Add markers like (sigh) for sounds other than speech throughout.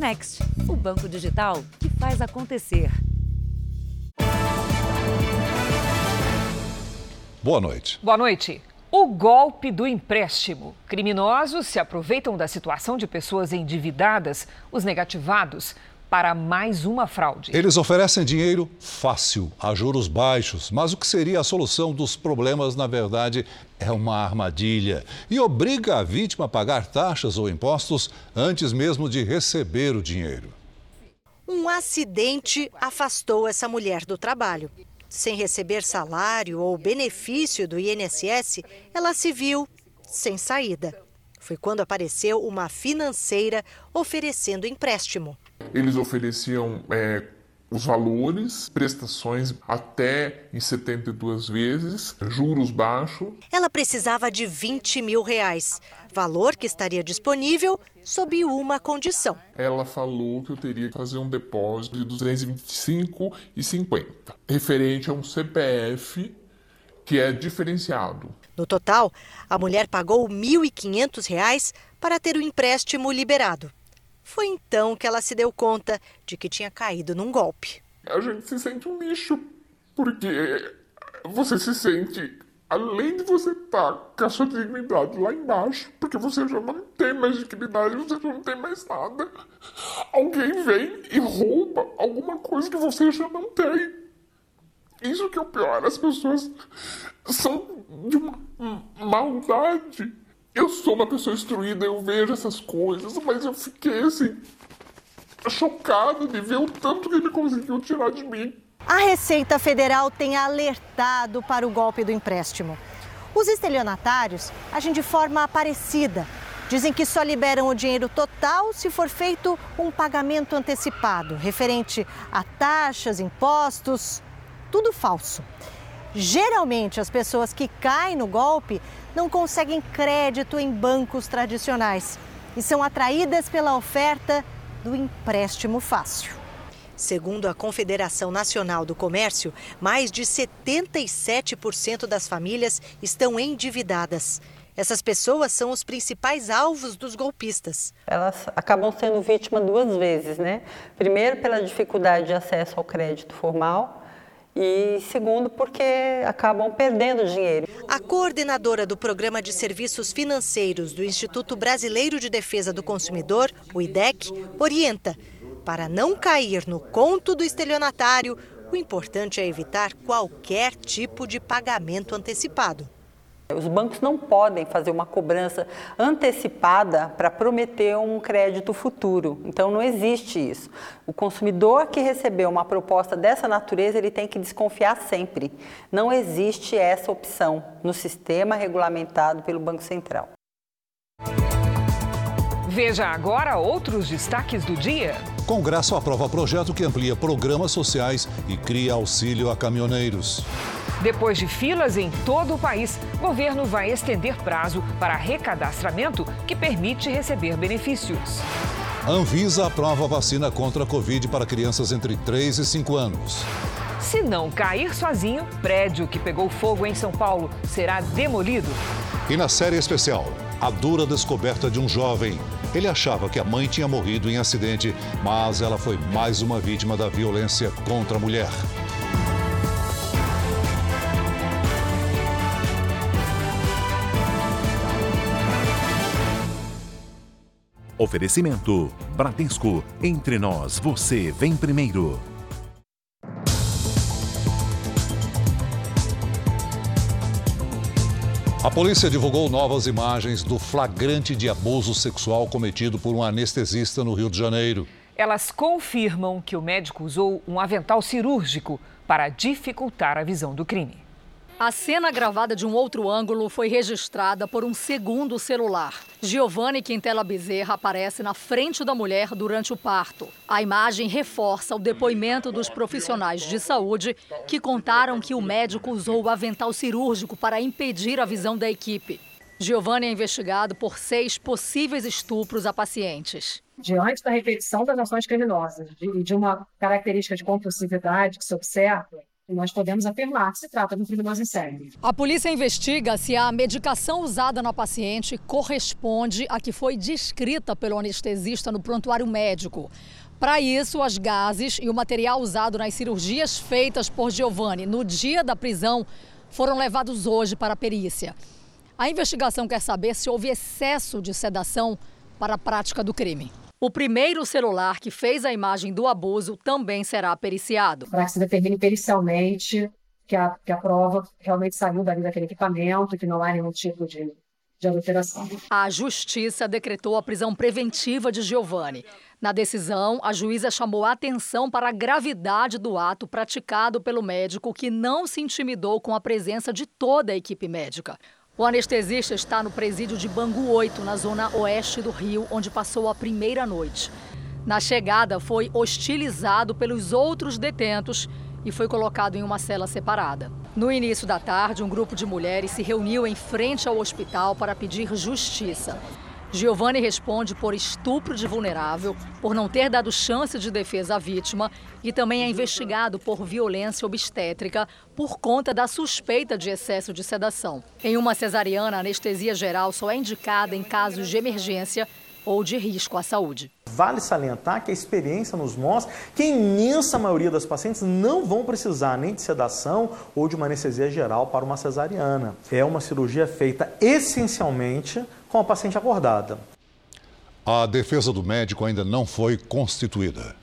Next, o banco digital que faz acontecer. Boa noite. Boa noite. O golpe do empréstimo. Criminosos se aproveitam da situação de pessoas endividadas, os negativados, para mais uma fraude. Eles oferecem dinheiro fácil, a juros baixos, mas o que seria a solução dos problemas, na verdade, é uma armadilha e obriga a vítima a pagar taxas ou impostos antes mesmo de receber o dinheiro. Um acidente afastou essa mulher do trabalho. Sem receber salário ou benefício do INSS, ela se viu sem saída. Foi quando apareceu uma financeira oferecendo empréstimo. Eles ofereciam é, os valores, prestações até em 72 vezes, juros baixos. Ela precisava de 20 mil reais, valor que estaria disponível sob uma condição. Ela falou que eu teria que fazer um depósito de 225,50, referente a um CPF que é diferenciado. No total, a mulher pagou R$ 1.500 para ter o empréstimo liberado. Foi então que ela se deu conta de que tinha caído num golpe. A gente se sente um lixo, porque você se sente, além de você estar tá com a sua dignidade lá embaixo, porque você já não tem mais dignidade, você já não tem mais nada. Alguém vem e rouba alguma coisa que você já não tem. Isso que é o pior, as pessoas são de uma maldade eu sou uma pessoa instruída, eu vejo essas coisas, mas eu fiquei assim, chocado de ver o tanto que ele conseguiu tirar de mim. A Receita Federal tem alertado para o golpe do empréstimo. Os estelionatários agem de forma parecida. Dizem que só liberam o dinheiro total se for feito um pagamento antecipado, referente a taxas, impostos, tudo falso. Geralmente, as pessoas que caem no golpe não conseguem crédito em bancos tradicionais e são atraídas pela oferta do empréstimo fácil. Segundo a Confederação Nacional do Comércio, mais de 77% das famílias estão endividadas. Essas pessoas são os principais alvos dos golpistas. Elas acabam sendo vítimas duas vezes, né? Primeiro, pela dificuldade de acesso ao crédito formal e segundo, porque acabam perdendo dinheiro. A coordenadora do Programa de Serviços Financeiros do Instituto Brasileiro de Defesa do Consumidor, o IDEC, orienta: para não cair no conto do estelionatário, o importante é evitar qualquer tipo de pagamento antecipado. Os bancos não podem fazer uma cobrança antecipada para prometer um crédito futuro. Então não existe isso. O consumidor que recebeu uma proposta dessa natureza, ele tem que desconfiar sempre. Não existe essa opção no sistema regulamentado pelo Banco Central. Veja agora outros destaques do dia. Congresso aprova projeto que amplia programas sociais e cria auxílio a caminhoneiros. Depois de filas em todo o país, o governo vai estender prazo para recadastramento que permite receber benefícios. Anvisa aprova vacina contra a Covid para crianças entre 3 e 5 anos. Se não cair sozinho, prédio que pegou fogo em São Paulo será demolido. E na série especial, a dura descoberta de um jovem. Ele achava que a mãe tinha morrido em acidente, mas ela foi mais uma vítima da violência contra a mulher. Oferecimento: Bradesco. Entre nós, você vem primeiro. A polícia divulgou novas imagens do flagrante de abuso sexual cometido por um anestesista no Rio de Janeiro. Elas confirmam que o médico usou um avental cirúrgico para dificultar a visão do crime. A cena gravada de um outro ângulo foi registrada por um segundo celular. Giovanni Quintela Bezerra aparece na frente da mulher durante o parto. A imagem reforça o depoimento dos profissionais de saúde que contaram que o médico usou o avental cirúrgico para impedir a visão da equipe. Giovanni é investigado por seis possíveis estupros a pacientes. Diante da repetição das ações criminosas e de, de uma característica de compulsividade que se observa, nós podemos afirmar que se trata de um criminoso em série. A polícia investiga se a medicação usada na paciente corresponde à que foi descrita pelo anestesista no prontuário médico. Para isso, as gases e o material usado nas cirurgias feitas por Giovanni no dia da prisão foram levados hoje para a perícia. A investigação quer saber se houve excesso de sedação para a prática do crime. O primeiro celular que fez a imagem do abuso também será periciado. Para que se determine pericialmente que a, que a prova realmente saiu dali daquele equipamento, que não há nenhum tipo de, de adulteração. A justiça decretou a prisão preventiva de Giovanni. Na decisão, a juíza chamou a atenção para a gravidade do ato praticado pelo médico que não se intimidou com a presença de toda a equipe médica. O anestesista está no presídio de Bangu 8, na zona oeste do Rio, onde passou a primeira noite. Na chegada, foi hostilizado pelos outros detentos e foi colocado em uma cela separada. No início da tarde, um grupo de mulheres se reuniu em frente ao hospital para pedir justiça. Giovanni responde por estupro de vulnerável, por não ter dado chance de defesa à vítima e também é investigado por violência obstétrica por conta da suspeita de excesso de sedação. Em uma cesariana, a anestesia geral só é indicada em casos de emergência ou de risco à saúde. Vale salientar que a experiência nos mostra que a imensa maioria das pacientes não vão precisar nem de sedação ou de uma anestesia geral para uma cesariana. É uma cirurgia feita essencialmente com a paciente acordada. A defesa do médico ainda não foi constituída.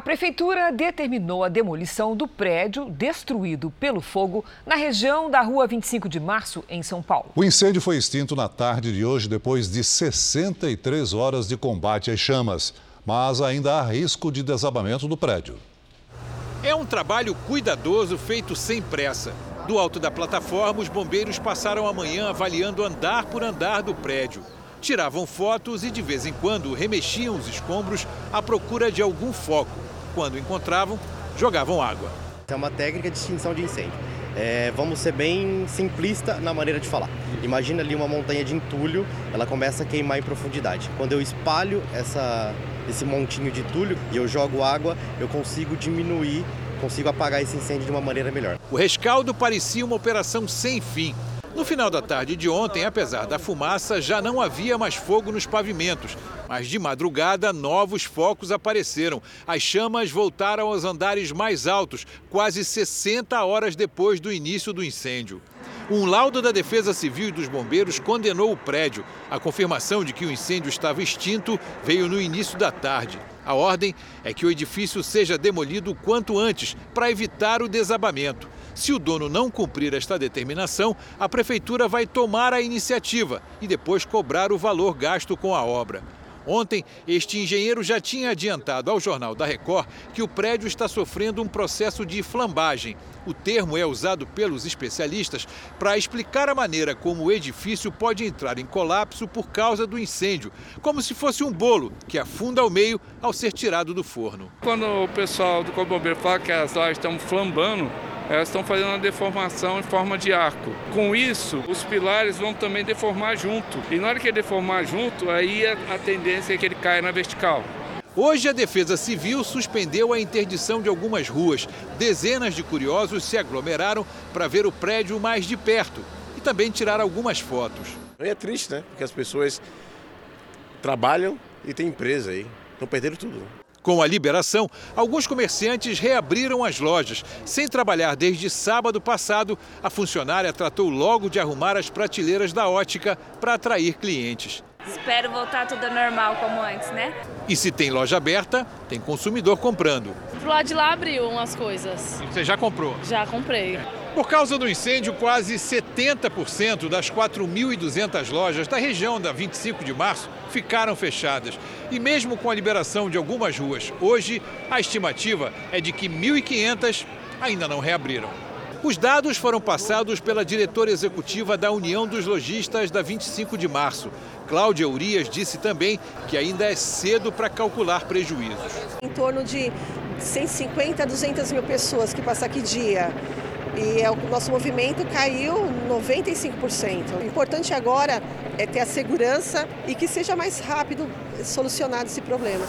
A prefeitura determinou a demolição do prédio destruído pelo fogo na região da Rua 25 de Março, em São Paulo. O incêndio foi extinto na tarde de hoje, depois de 63 horas de combate às chamas. Mas ainda há risco de desabamento do prédio. É um trabalho cuidadoso feito sem pressa. Do alto da plataforma, os bombeiros passaram a manhã avaliando andar por andar do prédio. Tiravam fotos e de vez em quando remexiam os escombros à procura de algum foco. Quando encontravam, jogavam água. É uma técnica de extinção de incêndio. É, vamos ser bem simplista na maneira de falar. Imagina ali uma montanha de entulho, ela começa a queimar em profundidade. Quando eu espalho essa, esse montinho de entulho e eu jogo água, eu consigo diminuir, consigo apagar esse incêndio de uma maneira melhor. O rescaldo parecia uma operação sem fim. No final da tarde de ontem, apesar da fumaça, já não havia mais fogo nos pavimentos. Mas de madrugada, novos focos apareceram. As chamas voltaram aos andares mais altos, quase 60 horas depois do início do incêndio. Um laudo da Defesa Civil e dos Bombeiros condenou o prédio. A confirmação de que o incêndio estava extinto veio no início da tarde. A ordem é que o edifício seja demolido o quanto antes, para evitar o desabamento. Se o dono não cumprir esta determinação, a prefeitura vai tomar a iniciativa e depois cobrar o valor gasto com a obra. Ontem, este engenheiro já tinha adiantado ao Jornal da Record que o prédio está sofrendo um processo de flambagem. O termo é usado pelos especialistas para explicar a maneira como o edifício pode entrar em colapso por causa do incêndio, como se fosse um bolo que afunda ao meio ao ser tirado do forno. Quando o pessoal do Corpo Bombeiro fala que as lajes estão flambando, elas estão fazendo uma deformação em forma de arco. Com isso, os pilares vão também deformar junto. E na hora que ele deformar junto, aí a, tendência é que ele caia na vertical. Hoje, a Defesa Civil suspendeu a interdição de algumas ruas. Dezenas de curiosos se aglomeraram para ver o prédio mais de perto e também tirar algumas fotos. É triste, né? Porque as pessoas trabalham e têm empresa aí. Estão perdendo tudo. Com a liberação, alguns comerciantes reabriram as lojas. Sem trabalhar desde sábado passado, a funcionária tratou logo de arrumar as prateleiras da ótica para atrair clientes. Espero voltar tudo normal como antes, né? E se tem loja aberta, tem consumidor comprando. Pro lado de lá abriu umas coisas. Você já comprou? Já comprei. Por causa do incêndio, quase 70% das 4.200 lojas da região da 25 de março ficaram fechadas. E mesmo com a liberação de algumas ruas, hoje a estimativa é de que 1.500 ainda não reabriram. Os dados foram passados pela diretora executiva da União dos Lojistas da 25 de março. Cláudia Urias disse também que ainda é cedo para calcular prejuízos. Em torno de 150 a 200 mil pessoas que passam aqui dia. E é, o nosso movimento caiu 95%. O importante agora é ter a segurança e que seja mais rápido solucionado esse problema.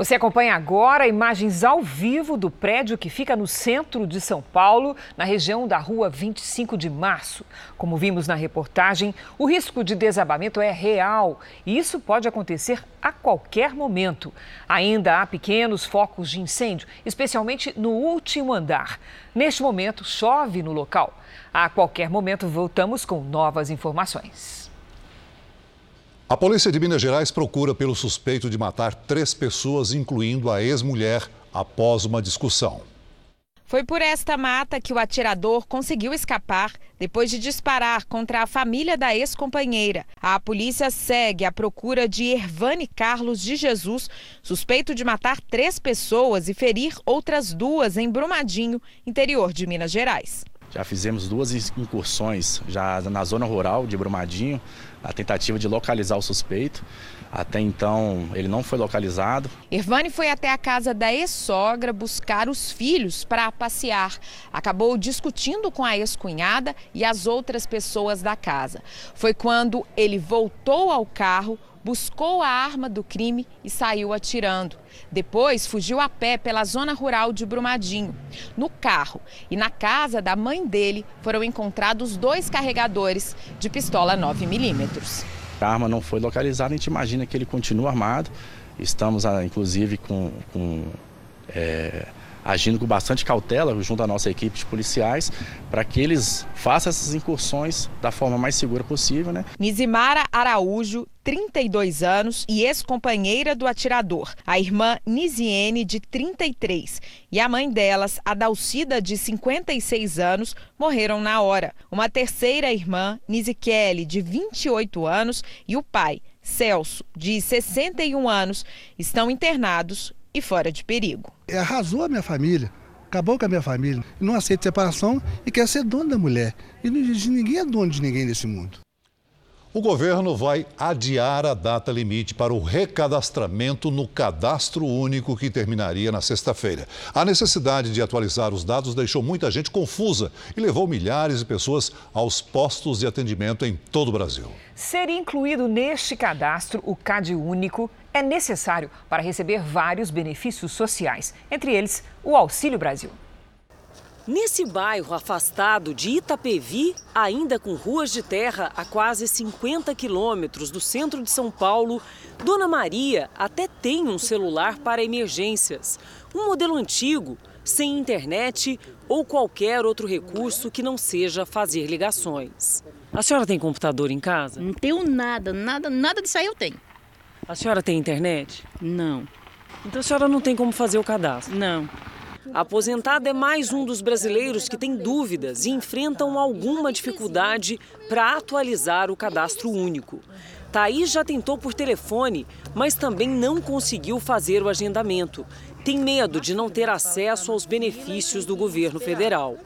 Você acompanha agora imagens ao vivo do prédio que fica no centro de São Paulo, na região da rua 25 de março. Como vimos na reportagem, o risco de desabamento é real e isso pode acontecer a qualquer momento. Ainda há pequenos focos de incêndio, especialmente no último andar. Neste momento, chove no local. A qualquer momento, voltamos com novas informações. A polícia de Minas Gerais procura pelo suspeito de matar três pessoas, incluindo a ex-mulher, após uma discussão. Foi por esta mata que o atirador conseguiu escapar depois de disparar contra a família da ex-companheira. A polícia segue à procura de Ervane Carlos de Jesus, suspeito de matar três pessoas e ferir outras duas em Brumadinho, interior de Minas Gerais. Já fizemos duas incursões já na zona rural de Brumadinho, a tentativa de localizar o suspeito. Até então, ele não foi localizado. Irvane foi até a casa da ex-sogra buscar os filhos para passear. Acabou discutindo com a ex-cunhada e as outras pessoas da casa. Foi quando ele voltou ao carro, buscou a arma do crime e saiu atirando. Depois fugiu a pé pela zona rural de Brumadinho. No carro e na casa da mãe dele foram encontrados dois carregadores de pistola 9mm. A arma não foi localizada, a gente imagina que ele continua armado. Estamos, ah, inclusive, com, com é, agindo com bastante cautela junto à nossa equipe de policiais para que eles façam essas incursões da forma mais segura possível. Né? Nizimara Araújo, 32 anos e ex-companheira do atirador, a irmã Niziene, de 33, e a mãe delas, a Dalcida, de 56 anos, morreram na hora. Uma terceira irmã, Kelly, de 28 anos, e o pai, Celso, de 61 anos, estão internados e fora de perigo. Arrasou a minha família, acabou com a minha família. Não aceita separação e quer ser dono da mulher. E ninguém é dono de ninguém nesse mundo. O governo vai adiar a data limite para o recadastramento no cadastro único que terminaria na sexta-feira. A necessidade de atualizar os dados deixou muita gente confusa e levou milhares de pessoas aos postos de atendimento em todo o Brasil. Ser incluído neste cadastro, o CAD único, é necessário para receber vários benefícios sociais, entre eles o Auxílio Brasil. Nesse bairro afastado de Itapevi, ainda com ruas de terra a quase 50 quilômetros do centro de São Paulo, Dona Maria até tem um celular para emergências. Um modelo antigo, sem internet ou qualquer outro recurso que não seja fazer ligações. A senhora tem computador em casa? Não tenho nada, nada, nada disso aí eu tenho. A senhora tem internet? Não. Então a senhora não tem como fazer o cadastro? Não. A aposentada é mais um dos brasileiros que tem dúvidas e enfrentam alguma dificuldade para atualizar o cadastro único. Thaís já tentou por telefone, mas também não conseguiu fazer o agendamento. Tem medo de não ter acesso aos benefícios do governo federal.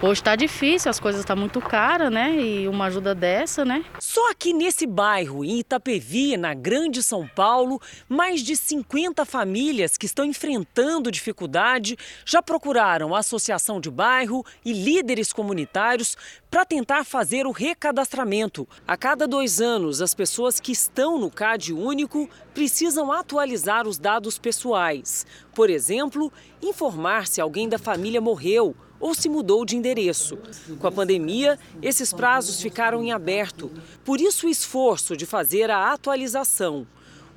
Hoje está difícil, as coisas estão tá muito caras, né? E uma ajuda dessa, né? Só aqui nesse bairro, em Itapevi, na Grande São Paulo, mais de 50 famílias que estão enfrentando dificuldade já procuraram a associação de bairro e líderes comunitários para tentar fazer o recadastramento. A cada dois anos, as pessoas que estão no CAD único precisam atualizar os dados pessoais. Por exemplo, informar se alguém da família morreu ou se mudou de endereço. Com a pandemia, esses prazos ficaram em aberto. Por isso, o esforço de fazer a atualização.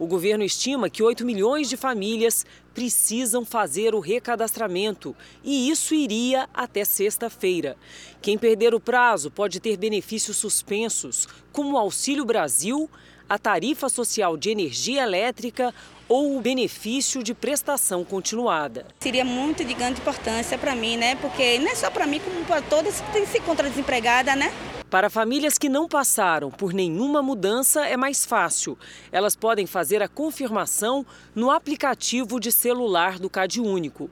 O governo estima que 8 milhões de famílias precisam fazer o recadastramento e isso iria até sexta-feira. Quem perder o prazo pode ter benefícios suspensos, como o Auxílio Brasil, a tarifa social de energia elétrica ou o benefício de prestação continuada. Seria muito de grande importância para mim, né? Porque não é só para mim, como para todas que se encontra desempregada, né? Para famílias que não passaram por nenhuma mudança, é mais fácil. Elas podem fazer a confirmação no aplicativo de celular do Cade Único.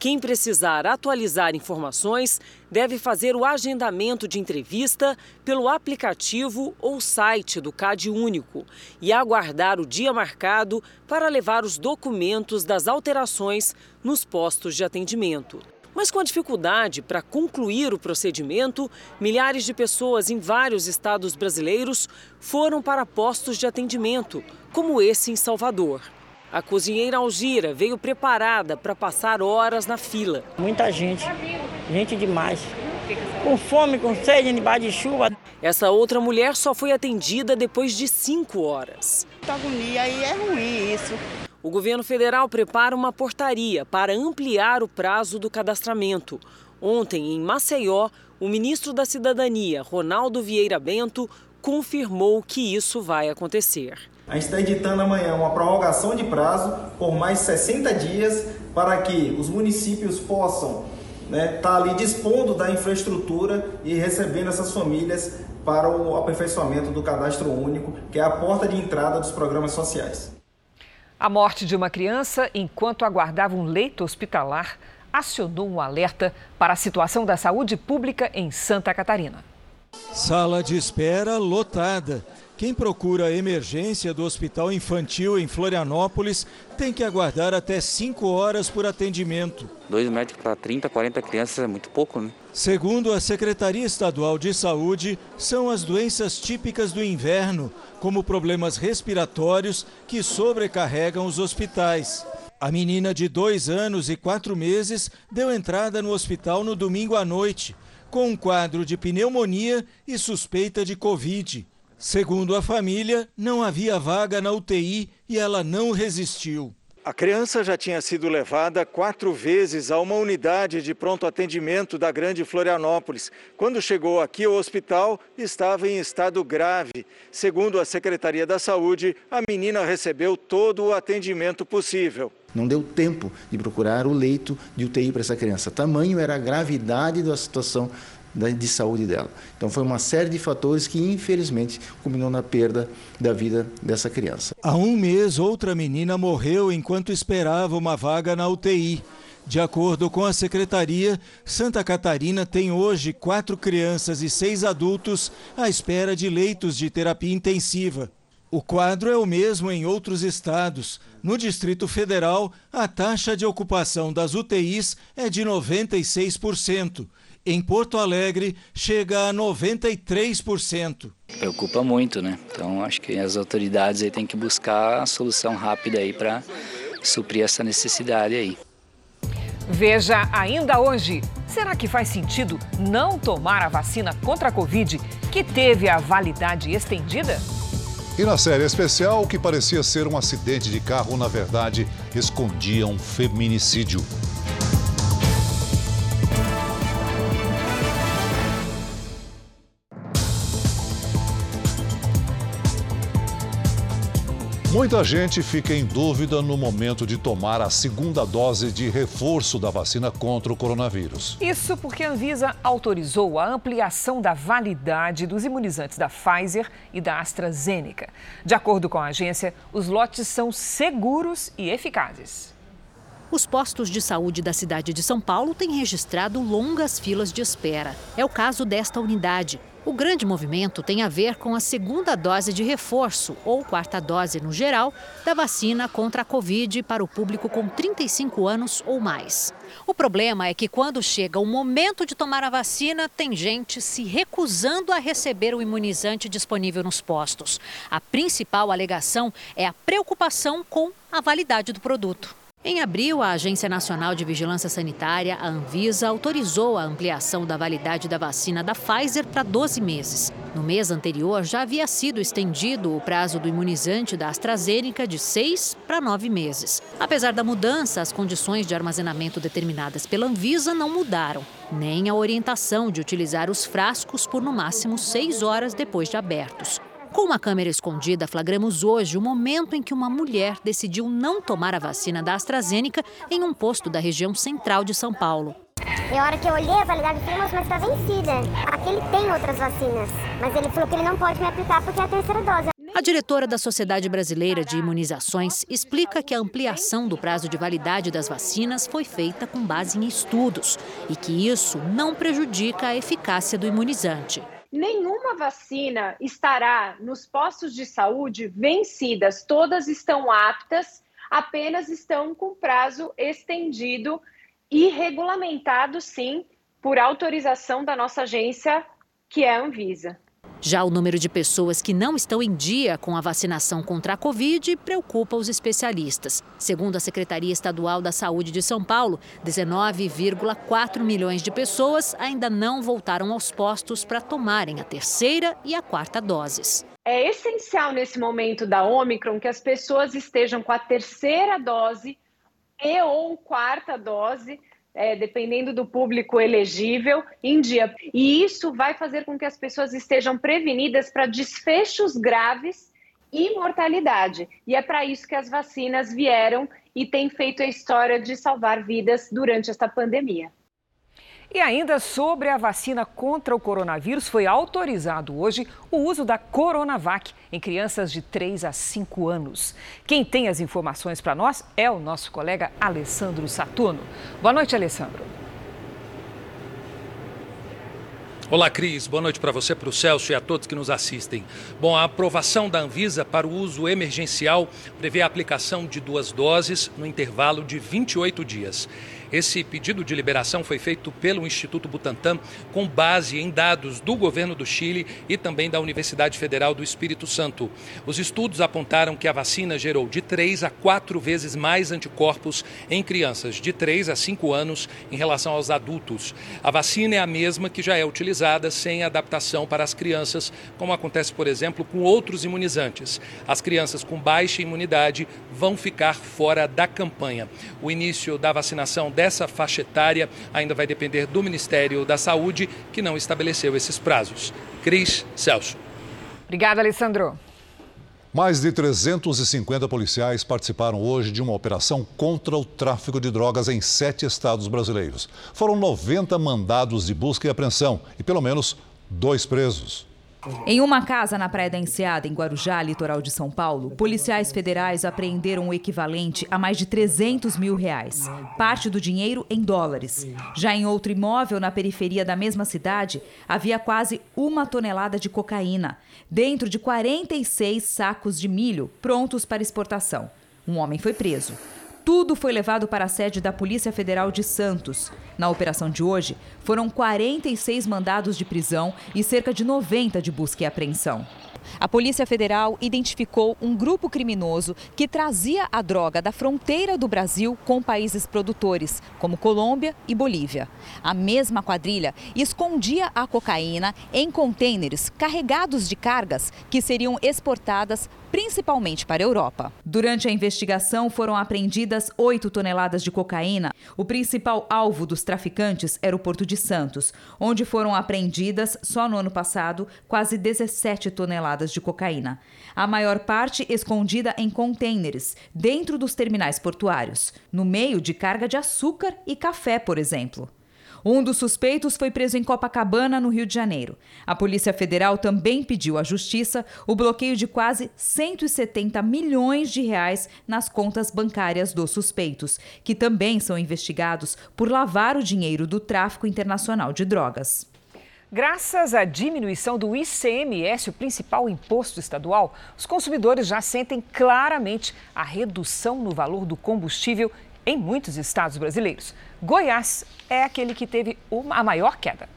Quem precisar atualizar informações deve fazer o agendamento de entrevista pelo aplicativo ou site do CAD Único e aguardar o dia marcado para levar os documentos das alterações nos postos de atendimento. Mas com a dificuldade para concluir o procedimento, milhares de pessoas em vários estados brasileiros foram para postos de atendimento, como esse em Salvador. A cozinheira Algira veio preparada para passar horas na fila. Muita gente, gente demais. Com fome, com sede, debaixo de chuva. Essa outra mulher só foi atendida depois de cinco horas. Muita agonia e é ruim isso. O governo federal prepara uma portaria para ampliar o prazo do cadastramento. Ontem, em Maceió, o ministro da Cidadania, Ronaldo Vieira Bento, confirmou que isso vai acontecer. A gente está editando amanhã uma prorrogação de prazo por mais 60 dias para que os municípios possam estar né, tá ali dispondo da infraestrutura e recebendo essas famílias para o aperfeiçoamento do cadastro único, que é a porta de entrada dos programas sociais. A morte de uma criança enquanto aguardava um leito hospitalar acionou um alerta para a situação da saúde pública em Santa Catarina. Sala de espera lotada. Quem procura a emergência do Hospital Infantil em Florianópolis tem que aguardar até 5 horas por atendimento. Dois médicos para 30, 40 crianças é muito pouco, né? Segundo a Secretaria Estadual de Saúde, são as doenças típicas do inverno, como problemas respiratórios, que sobrecarregam os hospitais. A menina de dois anos e quatro meses deu entrada no hospital no domingo à noite, com um quadro de pneumonia e suspeita de Covid. Segundo a família, não havia vaga na UTI e ela não resistiu. A criança já tinha sido levada quatro vezes a uma unidade de pronto atendimento da Grande Florianópolis. Quando chegou aqui ao hospital, estava em estado grave. Segundo a Secretaria da Saúde, a menina recebeu todo o atendimento possível. Não deu tempo de procurar o leito de UTI para essa criança. Tamanho era a gravidade da situação de saúde dela. Então foi uma série de fatores que infelizmente culminou na perda da vida dessa criança. Há um mês, outra menina morreu enquanto esperava uma vaga na UTI. De acordo com a secretaria, Santa Catarina tem hoje quatro crianças e seis adultos à espera de leitos de terapia intensiva. O quadro é o mesmo em outros estados. No Distrito Federal, a taxa de ocupação das UTIs é de 96%. Em Porto Alegre, chega a 93%. Preocupa muito, né? Então, acho que as autoridades aí têm que buscar a solução rápida aí para suprir essa necessidade aí. Veja ainda hoje. Será que faz sentido não tomar a vacina contra a Covid, que teve a validade estendida? E na série especial, o que parecia ser um acidente de carro, na verdade, escondia um feminicídio. Muita gente fica em dúvida no momento de tomar a segunda dose de reforço da vacina contra o coronavírus. Isso porque a Anvisa autorizou a ampliação da validade dos imunizantes da Pfizer e da AstraZeneca. De acordo com a agência, os lotes são seguros e eficazes. Os postos de saúde da cidade de São Paulo têm registrado longas filas de espera. É o caso desta unidade. O grande movimento tem a ver com a segunda dose de reforço, ou quarta dose no geral, da vacina contra a Covid para o público com 35 anos ou mais. O problema é que quando chega o momento de tomar a vacina, tem gente se recusando a receber o imunizante disponível nos postos. A principal alegação é a preocupação com a validade do produto. Em abril, a Agência Nacional de Vigilância Sanitária, a Anvisa, autorizou a ampliação da validade da vacina da Pfizer para 12 meses. No mês anterior, já havia sido estendido o prazo do imunizante da AstraZeneca de 6 para 9 meses. Apesar da mudança, as condições de armazenamento determinadas pela Anvisa não mudaram, nem a orientação de utilizar os frascos por no máximo 6 horas depois de abertos. Com uma câmera escondida, flagramos hoje o momento em que uma mulher decidiu não tomar a vacina da AstraZeneca em um posto da região central de São Paulo. E a hora que eu olhei a validade do filme, mas está vencida. Aqui ele tem outras vacinas, mas ele falou que ele não pode me aplicar porque é a terceira dose. A diretora da Sociedade Brasileira de Imunizações explica que a ampliação do prazo de validade das vacinas foi feita com base em estudos e que isso não prejudica a eficácia do imunizante nenhuma vacina estará nos postos de saúde vencidas, todas estão aptas, apenas estão com prazo estendido e regulamentado, sim, por autorização da nossa agência, que é a Anvisa. Já o número de pessoas que não estão em dia com a vacinação contra a Covid preocupa os especialistas. Segundo a Secretaria Estadual da Saúde de São Paulo, 19,4 milhões de pessoas ainda não voltaram aos postos para tomarem a terceira e a quarta doses. É essencial nesse momento da Omicron que as pessoas estejam com a terceira dose e ou quarta dose é, dependendo do público elegível, em dia. E isso vai fazer com que as pessoas estejam prevenidas para desfechos graves e mortalidade. E é para isso que as vacinas vieram e têm feito a história de salvar vidas durante esta pandemia. E ainda sobre a vacina contra o coronavírus, foi autorizado hoje o uso da Coronavac em crianças de 3 a 5 anos. Quem tem as informações para nós é o nosso colega Alessandro Saturno. Boa noite, Alessandro. Olá, Cris. Boa noite para você, para o Celso e a todos que nos assistem. Bom, a aprovação da Anvisa para o uso emergencial prevê a aplicação de duas doses no intervalo de 28 dias. Esse pedido de liberação foi feito pelo Instituto Butantan com base em dados do governo do Chile e também da Universidade Federal do Espírito Santo. Os estudos apontaram que a vacina gerou de 3 a 4 vezes mais anticorpos em crianças de 3 a 5 anos em relação aos adultos. A vacina é a mesma que já é utilizada sem adaptação para as crianças, como acontece, por exemplo, com outros imunizantes. As crianças com baixa imunidade vão ficar fora da campanha. O início da vacinação dessa faixa etária ainda vai depender do Ministério da Saúde, que não estabeleceu esses prazos. Cris Celso. Obrigada, Alessandro. Mais de 350 policiais participaram hoje de uma operação contra o tráfico de drogas em sete estados brasileiros. Foram 90 mandados de busca e apreensão e pelo menos dois presos. Em uma casa na Praia da Enseada, em Guarujá, litoral de São Paulo, policiais federais apreenderam o equivalente a mais de 300 mil reais. Parte do dinheiro em dólares. Já em outro imóvel na periferia da mesma cidade, havia quase uma tonelada de cocaína, dentro de 46 sacos de milho prontos para exportação. Um homem foi preso. Tudo foi levado para a sede da Polícia Federal de Santos. Na operação de hoje, foram 46 mandados de prisão e cerca de 90 de busca e apreensão. A Polícia Federal identificou um grupo criminoso que trazia a droga da fronteira do Brasil com países produtores, como Colômbia e Bolívia. A mesma quadrilha escondia a cocaína em contêineres carregados de cargas que seriam exportadas principalmente para a Europa. Durante a investigação foram apreendidas 8 toneladas de cocaína. O principal alvo dos traficantes era o Porto de Santos, onde foram apreendidas, só no ano passado, quase 17 toneladas de cocaína. A maior parte escondida em contêineres, dentro dos terminais portuários, no meio de carga de açúcar e café, por exemplo. Um dos suspeitos foi preso em Copacabana, no Rio de Janeiro. A Polícia Federal também pediu à Justiça o bloqueio de quase 170 milhões de reais nas contas bancárias dos suspeitos, que também são investigados por lavar o dinheiro do tráfico internacional de drogas. Graças à diminuição do ICMS, o principal imposto estadual, os consumidores já sentem claramente a redução no valor do combustível em muitos estados brasileiros. Goiás é aquele que teve uma, a maior queda.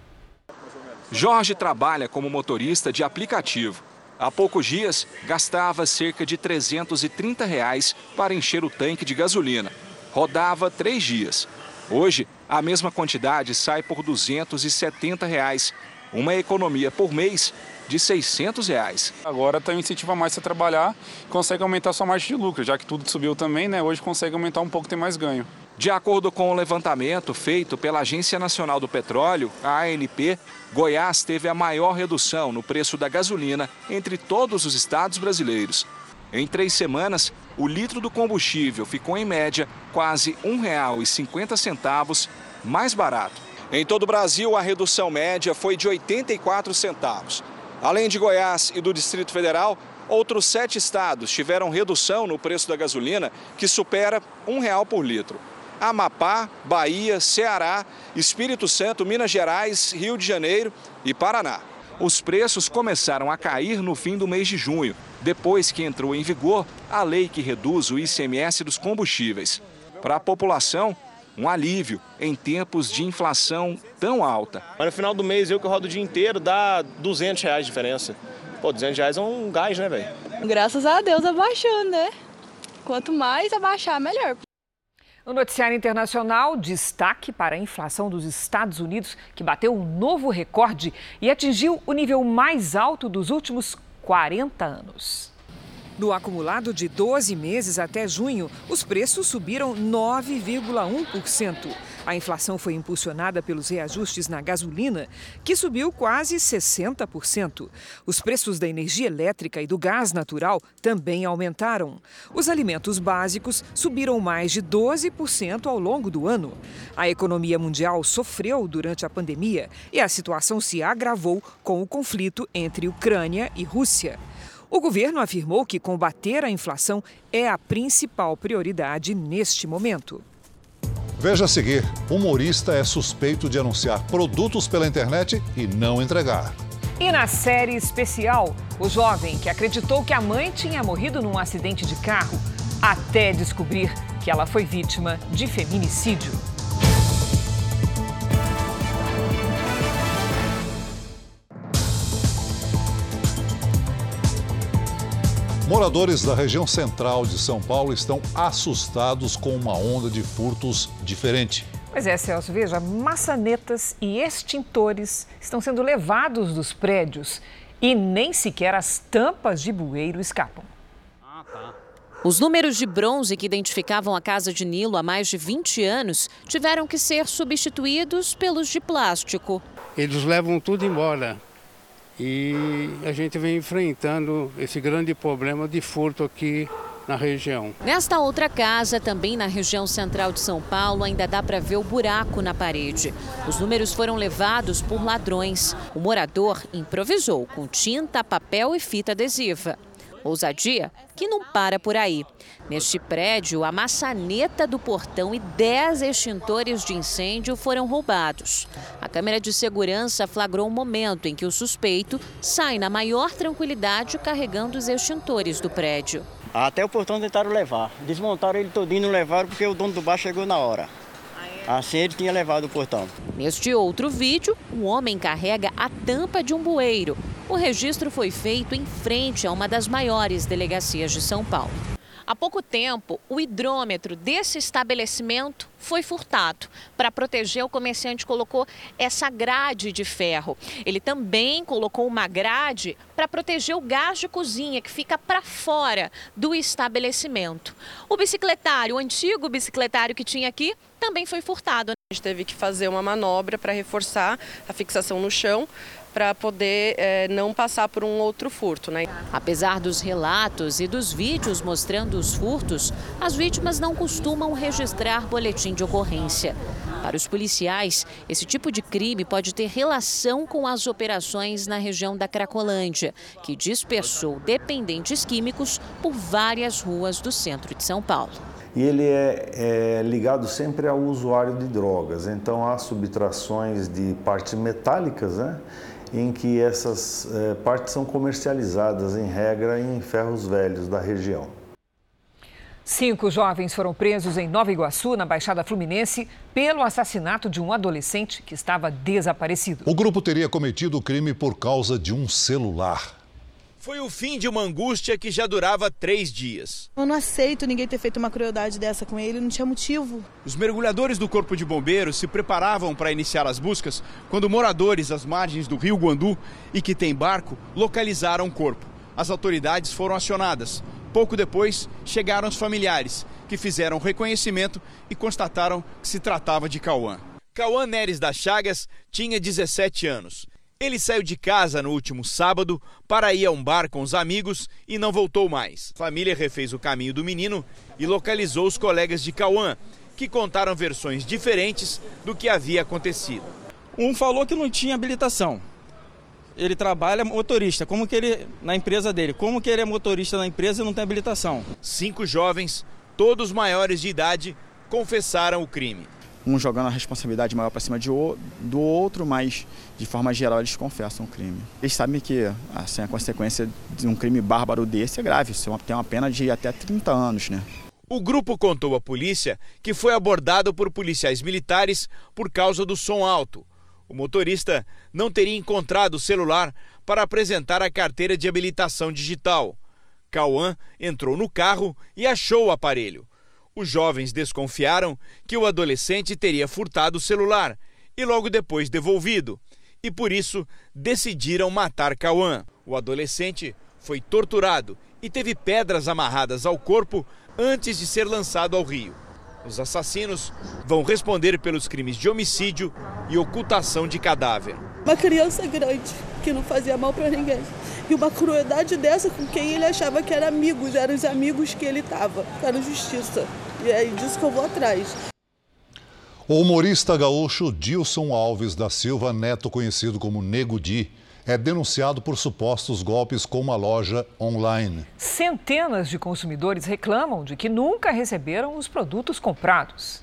Jorge trabalha como motorista de aplicativo. Há poucos dias, gastava cerca de 330 reais para encher o tanque de gasolina. Rodava três dias. Hoje, a mesma quantidade sai por 270 reais, uma economia por mês de 600 reais. Agora tem um incentivo a mais para trabalhar, consegue aumentar sua margem de lucro, já que tudo subiu também, né? Hoje consegue aumentar um pouco, tem mais ganho. De acordo com o levantamento feito pela Agência Nacional do Petróleo, a ANP, Goiás teve a maior redução no preço da gasolina entre todos os estados brasileiros. Em três semanas, o litro do combustível ficou, em média, quase R$ 1,50 mais barato. Em todo o Brasil, a redução média foi de 84 centavos. Além de Goiás e do Distrito Federal, outros sete estados tiveram redução no preço da gasolina que supera um real por litro. Amapá, Bahia, Ceará, Espírito Santo, Minas Gerais, Rio de Janeiro e Paraná. Os preços começaram a cair no fim do mês de junho, depois que entrou em vigor a lei que reduz o ICMS dos combustíveis. Para a população, Um alívio em tempos de inflação tão alta. Mas no final do mês, eu que rodo o dia inteiro, dá 200 reais de diferença. Pô, 200 reais é um gás, né, velho? Graças a Deus abaixando, né? Quanto mais abaixar, melhor. No noticiário internacional, destaque para a inflação dos Estados Unidos, que bateu um novo recorde e atingiu o nível mais alto dos últimos 40 anos. No acumulado de 12 meses até junho, os preços subiram 9,1%. A inflação foi impulsionada pelos reajustes na gasolina, que subiu quase 60%. Os preços da energia elétrica e do gás natural também aumentaram. Os alimentos básicos subiram mais de 12% ao longo do ano. A economia mundial sofreu durante a pandemia e a situação se agravou com o conflito entre Ucrânia e Rússia. O governo afirmou que combater a inflação é a principal prioridade neste momento. Veja a seguir: humorista é suspeito de anunciar produtos pela internet e não entregar. E na série especial, o jovem que acreditou que a mãe tinha morrido num acidente de carro até descobrir que ela foi vítima de feminicídio. Moradores da região central de São Paulo estão assustados com uma onda de furtos diferente. Pois é, Celso, veja, maçanetas e extintores estão sendo levados dos prédios e nem sequer as tampas de bueiro escapam. Os números de bronze que identificavam a casa de Nilo há mais de 20 anos tiveram que ser substituídos pelos de plástico. Eles levam tudo embora. E a gente vem enfrentando esse grande problema de furto aqui na região. Nesta outra casa, também na região central de São Paulo, ainda dá para ver o buraco na parede. Os números foram levados por ladrões. O morador improvisou com tinta, papel e fita adesiva. Ousadia que não para por aí. Neste prédio, a maçaneta do portão e 10 extintores de incêndio foram roubados. A câmera de segurança flagrou um momento em que o suspeito sai na maior tranquilidade carregando os extintores do prédio. Até o portão tentaram levar. Desmontaram ele todinho, não levaram porque o dono do bar chegou na hora. Assim ele tinha levado o portão. Neste outro vídeo, um homem carrega a tampa de um bueiro. O registro foi feito em frente a uma das maiores delegacias de São Paulo. Há pouco tempo, o hidrômetro desse estabelecimento foi furtado. Para proteger, o comerciante colocou essa grade de ferro. Ele também colocou uma grade para proteger o gás de cozinha que fica para fora do estabelecimento. O bicicletário, o antigo bicicletário que tinha aqui, também foi furtado. A gente teve que fazer uma manobra para reforçar a fixação no chão para poder é, não passar por um outro furto. Né? Apesar dos relatos e dos vídeos mostrando os furtos, as vítimas não costumam registrar boletim de ocorrência. Para os policiais, esse tipo de crime pode ter relação com as operações na região da Cracolândia, que dispersou dependentes químicos por várias ruas do centro de São Paulo e ele é, é, ligado sempre ao usuário de drogas. Então há subtrações de partes metálicas, né? Em que essas é, partes são comercializadas, em regra, em ferros velhos da região. Cinco jovens foram presos em Nova Iguaçu, na Baixada Fluminense, pelo assassinato de um adolescente que estava desaparecido. O grupo teria cometido o crime por causa de um celular. Foi o fim de uma angústia que já durava três dias. Eu não aceito ninguém ter feito uma crueldade dessa com ele, não tinha motivo. Os mergulhadores do Corpo de Bombeiros se preparavam para iniciar as buscas quando moradores às margens do rio Guandu e que tem barco localizaram o corpo. As autoridades foram acionadas. Pouco depois, chegaram os familiares, que fizeram reconhecimento e constataram que se tratava de Cauã. Cauã Neres das Chagas tinha 17 anos. Ele saiu de casa no último sábado para ir a um bar com os amigos e não voltou mais. A família refez o caminho do menino e localizou os colegas de Cauã, que contaram versões diferentes do que havia acontecido. Um falou que não tinha habilitação. Ele trabalha motorista, como que ele na empresa dele, como que ele é motorista na empresa e não tem habilitação? Cinco jovens, todos maiores de idade, confessaram o crime um jogando a responsabilidade maior para cima de, do outro, mas de forma geral eles confessam o crime. Eles sabem que assim, a consequência de um crime bárbaro desse é grave, você tem uma pena de até 30 anos. Né? O grupo contou à polícia que foi abordado por policiais militares por causa do som alto. O motorista não teria encontrado o celular para apresentar a carteira de habilitação digital. Cauã entrou no carro e achou o aparelho. Os jovens desconfiaram que o adolescente teria furtado o celular e logo depois devolvido, e por isso decidiram matar Cauã. O adolescente foi torturado e teve pedras amarradas ao corpo antes de ser lançado ao rio. Os assassinos vão responder pelos crimes de homicídio e ocultação de cadáver. Uma criança grande que não fazia mal para ninguém. E uma crueldade dessa com quem ele achava que eram amigos, eram os amigos que ele estava. Era justiça. E é disso que eu vou atrás. O humorista gaúcho Dilson Alves da Silva Neto, conhecido como Nego Di, é denunciado por supostos golpes com uma loja online. Centenas de consumidores reclamam de que nunca receberam os produtos comprados.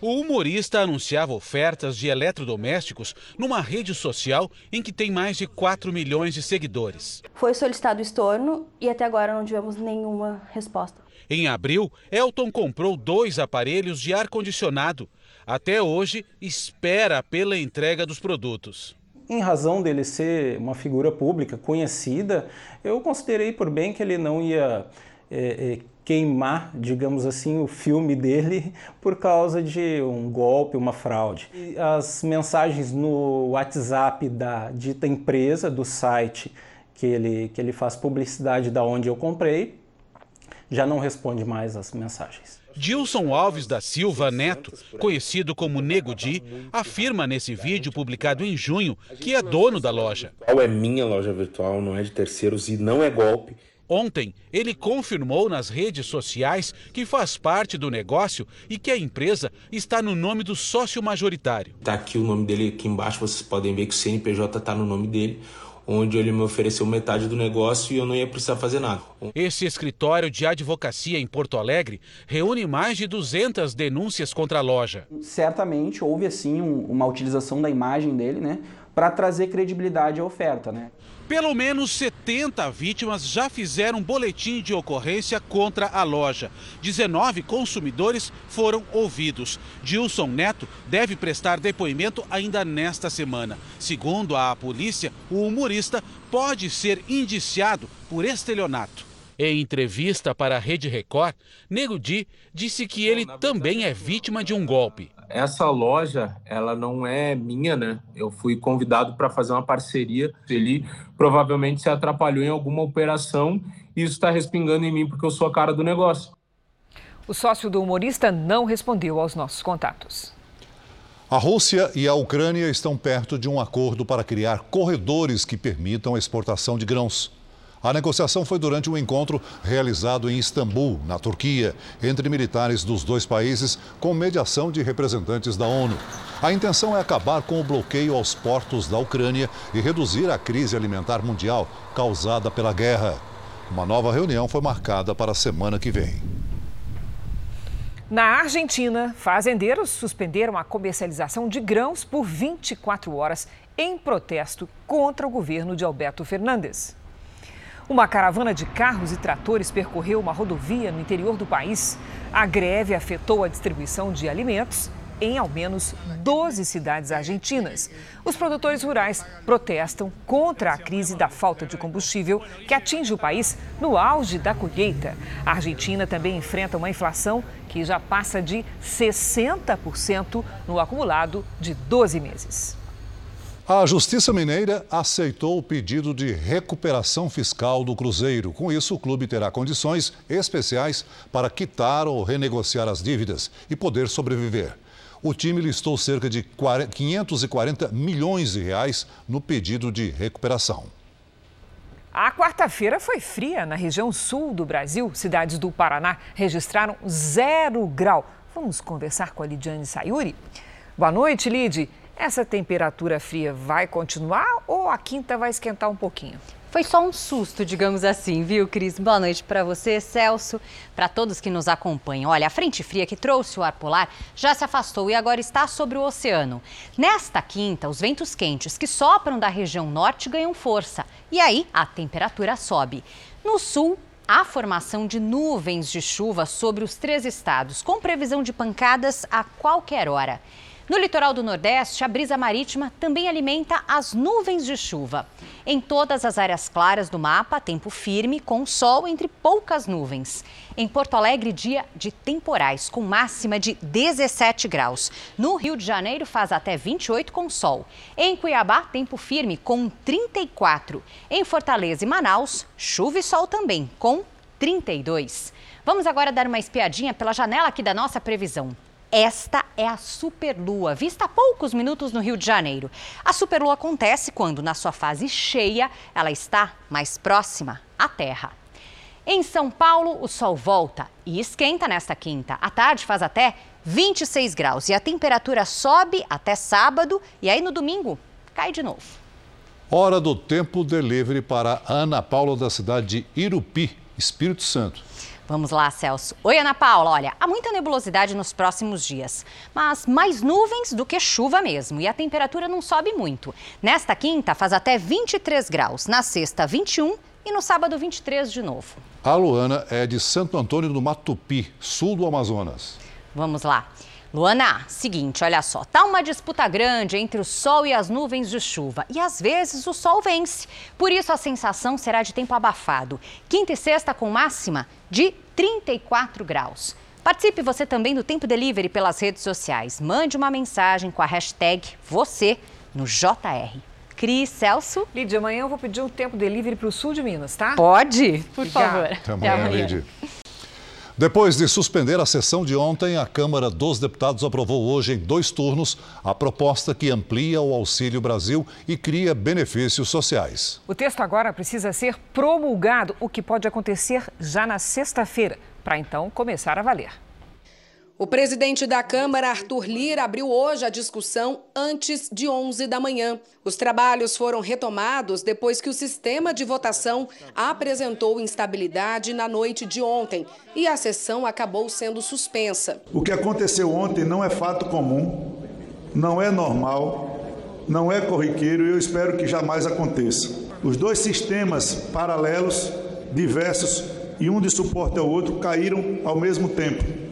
O humorista anunciava ofertas de eletrodomésticos numa rede social em que tem mais de 4 milhões de seguidores. Foi solicitado estorno e até agora não tivemos nenhuma resposta. Em abril, Elton comprou dois aparelhos de ar-condicionado. Até hoje, espera pela entrega dos produtos. Em razão dele ser uma figura pública conhecida, eu considerei por bem que ele não ia é, é, queimar, digamos assim, o filme dele (laughs) por causa de um golpe, uma fraude. E as mensagens no WhatsApp da dita empresa, do site que ele, que ele faz publicidade da onde eu comprei, já não responde mais as mensagens. Dilson Alves da Silva Neto, conhecido como Nego Di, afirma nesse vídeo publicado em junho que é dono da loja. É minha loja virtual, não é de terceiros e não é golpe. Ontem, ele confirmou nas redes sociais que faz parte do negócio e que a empresa está no nome do sócio majoritário. Está aqui o nome dele, aqui embaixo vocês podem ver que o CNPJ está no nome dele onde ele me ofereceu metade do negócio e eu não ia precisar fazer nada. Esse escritório de advocacia em Porto Alegre reúne mais de 200 denúncias contra a loja. Certamente houve assim um, uma utilização da imagem dele, né, para trazer credibilidade à oferta, né? Pelo menos 70 vítimas já fizeram boletim de ocorrência contra a loja. 19 consumidores foram ouvidos. Dilson Neto deve prestar depoimento ainda nesta semana. Segundo a polícia, o humorista pode ser indiciado por estelionato. Em entrevista para a Rede Record, Nego Di disse que ele também é vítima de um golpe essa loja, ela não é minha, né? Eu fui convidado para fazer uma parceria. Ele provavelmente se atrapalhou em alguma operação e isso está respingando em mim porque eu sou a cara do negócio. O sócio do humorista não respondeu aos nossos contatos. A Rússia e a Ucrânia estão perto de um acordo para criar corredores que permitam a exportação de grãos. A negociação foi durante um encontro realizado em Istambul, na Turquia, entre militares dos dois países, com mediação de representantes da ONU. A intenção é acabar com o bloqueio aos portos da Ucrânia e reduzir a crise alimentar mundial causada pela guerra. Uma nova reunião foi marcada para a semana que vem. Na Argentina, fazendeiros suspenderam a comercialização de grãos por 24 horas em protesto contra o governo de Alberto Fernandes. Uma caravana de carros e tratores percorreu uma rodovia no interior do país. A greve afetou a distribuição de alimentos em ao menos 12 cidades argentinas. Os produtores rurais protestam contra a crise da falta de combustível que atinge o país no auge da colheita. A Argentina também enfrenta uma inflação que já passa de 60% no acumulado de 12 meses. A Justiça Mineira aceitou o pedido de recuperação fiscal do Cruzeiro. Com isso, o clube terá condições especiais para quitar ou renegociar as dívidas e poder sobreviver. O time listou cerca de 540 milhões de reais no pedido de recuperação. A quarta-feira foi fria na região sul do Brasil. Cidades do Paraná registraram zero grau. Vamos conversar com a Lidiane Sayuri? Boa noite, Lid. Essa temperatura fria vai continuar ou a quinta vai esquentar um pouquinho? Foi só um susto, digamos assim, viu, Cris? Boa noite para você, Celso, para todos que nos acompanham. Olha, a frente fria que trouxe o ar polar já se afastou e agora está sobre o oceano. Nesta quinta, os ventos quentes que sopram da região norte ganham força e aí a temperatura sobe. No sul, a formação de nuvens de chuva sobre os três estados, com previsão de pancadas a qualquer hora. No litoral do Nordeste, a brisa marítima também alimenta as nuvens de chuva. Em todas as áreas claras do mapa, tempo firme, com sol entre poucas nuvens. Em Porto Alegre, dia de temporais, com máxima de 17 graus. No Rio de Janeiro, faz até 28 com sol. Em Cuiabá, tempo firme, com 34. Em Fortaleza e Manaus, chuva e sol também, com 32. Vamos agora dar uma espiadinha pela janela aqui da nossa previsão. Esta é a superlua, vista há poucos minutos no Rio de Janeiro. A superlua acontece quando, na sua fase cheia, ela está mais próxima à Terra. Em São Paulo, o sol volta e esquenta nesta quinta. À tarde faz até 26 graus e a temperatura sobe até sábado e aí no domingo cai de novo. Hora do tempo delivery para Ana Paula da cidade de Irupi, Espírito Santo. Vamos lá, Celso. Oi, Ana Paula. Olha, há muita nebulosidade nos próximos dias, mas mais nuvens do que chuva mesmo. E a temperatura não sobe muito. Nesta quinta, faz até 23 graus. Na sexta, 21 e no sábado, 23 de novo. A Luana é de Santo Antônio do Matupi, sul do Amazonas. Vamos lá. Luana, seguinte, olha só, tá uma disputa grande entre o sol e as nuvens de chuva e às vezes o sol vence. Por isso a sensação será de tempo abafado. Quinta e sexta com máxima de 34 graus. Participe você também do Tempo Delivery pelas redes sociais. Mande uma mensagem com a hashtag você no JR. Cris, Celso. Lídia, amanhã eu vou pedir um tempo delivery para o sul de Minas, tá? Pode, por Obrigada. favor. Até amanhã, Até amanhã. Lídia. Depois de suspender a sessão de ontem, a Câmara dos Deputados aprovou hoje, em dois turnos, a proposta que amplia o Auxílio Brasil e cria benefícios sociais. O texto agora precisa ser promulgado, o que pode acontecer já na sexta-feira, para então começar a valer. O presidente da Câmara, Arthur Lira, abriu hoje a discussão antes de 11 da manhã. Os trabalhos foram retomados depois que o sistema de votação apresentou instabilidade na noite de ontem e a sessão acabou sendo suspensa. O que aconteceu ontem não é fato comum, não é normal, não é corriqueiro e eu espero que jamais aconteça. Os dois sistemas paralelos, diversos e um de suporte ao outro, caíram ao mesmo tempo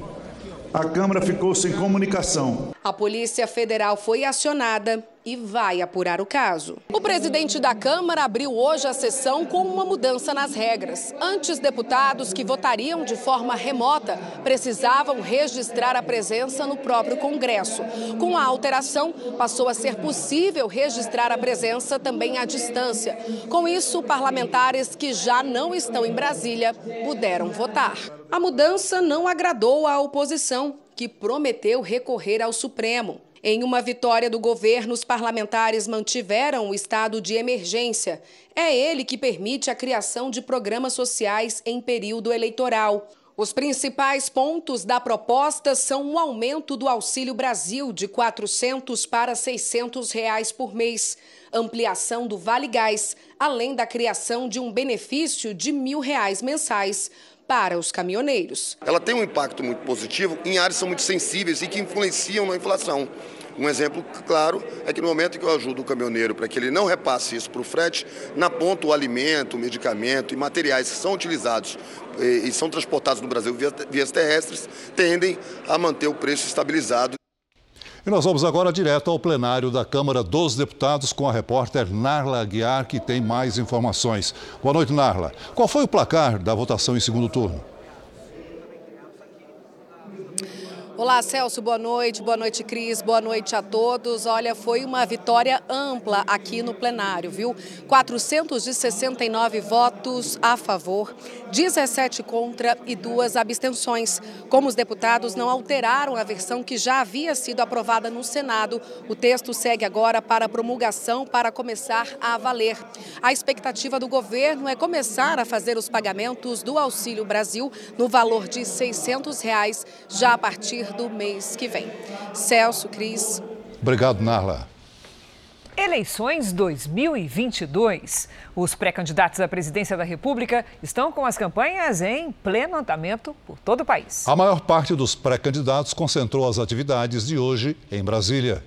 a Câmara ficou sem comunicação. A Polícia Federal foi acionada e vai apurar o caso. O presidente da Câmara abriu hoje a sessão com uma mudança nas regras. Antes, deputados que votariam de forma remota precisavam registrar a presença no próprio Congresso. Com a alteração, passou a ser possível registrar a presença também à distância. Com isso, parlamentares que já não estão em Brasília puderam votar. A mudança não agradou à oposição, que prometeu recorrer ao Supremo. Em uma vitória do governo, os parlamentares mantiveram o estado de emergência. É ele que permite a criação de programas sociais em período eleitoral. Os principais pontos da proposta são o aumento do Auxílio Brasil de R$ 400 para 600 reais por mês, ampliação do Vale Gás, além da criação de um benefício de 1.000 reais mensais para os caminhoneiros. Ela tem um impacto muito positivo em áreas que são muito sensíveis e que influenciam na inflação. Um exemplo claro é que no momento que eu ajudo o caminhoneiro para que ele não repasse isso para o frete, na ponta o alimento, o medicamento e materiais que são utilizados e, eh, e são transportados no Brasil via, vias terrestres tendem a manter o preço estabilizado. E nós vamos agora direto ao plenário da Câmara dos Deputados com a repórter Narla Aguiar, que tem mais informações. Boa noite, Narla. Qual foi o placar da votação em segundo turno? Olá, Celso, boa noite. Boa noite, Cris. Boa noite a todos. Olha, foi uma vitória ampla aqui no plenário, viu? 469 votos a favor, 17 contra e duas abstenções. Como os deputados não alteraram a versão que já havia sido aprovada no Senado, o texto segue agora para promulgação para começar a valer. A expectativa do governo é começar a fazer os pagamentos do Auxílio Brasil no valor de 600 reais já a partir do mês que vem. Celso, Cris. Obrigado, Narla. Eleições 2022. Os pré-candidatos à presidência da República estão com as campanhas em pleno andamento por todo o país. A maior parte dos pré-candidatos concentrou as atividades de hoje em Brasília.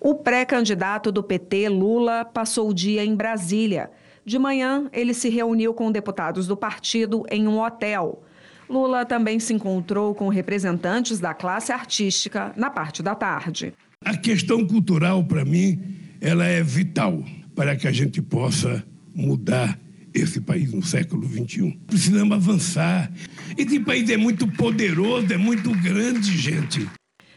O pré-candidato do PT, Lula, passou o dia em Brasília. De manhã, ele se reuniu com deputados do partido em um hotel. Lula também se encontrou com representantes da classe artística na parte da tarde. A questão cultural, para mim, ela é vital para que a gente possa mudar esse país no século XXI. Precisamos avançar. Esse país é muito poderoso, é muito grande, gente.